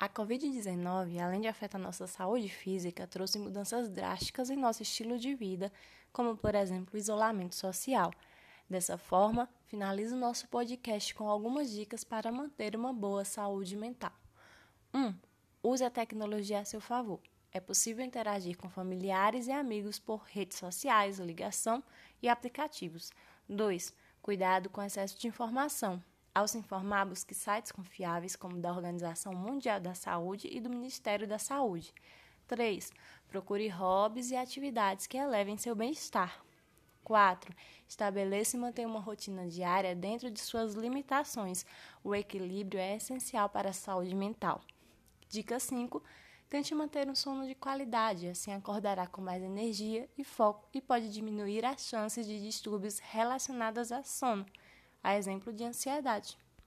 A Covid-19, além de afetar nossa saúde física, trouxe mudanças drásticas em nosso estilo de vida, como, por exemplo, o isolamento social. Dessa forma, finalizo o nosso podcast com algumas dicas para manter uma boa saúde mental. 1. Um, use a tecnologia a seu favor. É possível interagir com familiares e amigos por redes sociais, ligação e aplicativos. 2. Cuidado com excesso de informação. Ao se informar, busque sites confiáveis como da Organização Mundial da Saúde e do Ministério da Saúde. 3. Procure hobbies e atividades que elevem seu bem-estar. 4. Estabeleça e mantenha uma rotina diária dentro de suas limitações. O equilíbrio é essencial para a saúde mental. Dica 5. Tente manter um sono de qualidade, assim acordará com mais energia e foco e pode diminuir as chances de distúrbios relacionados a sono a exemplo de ansiedade.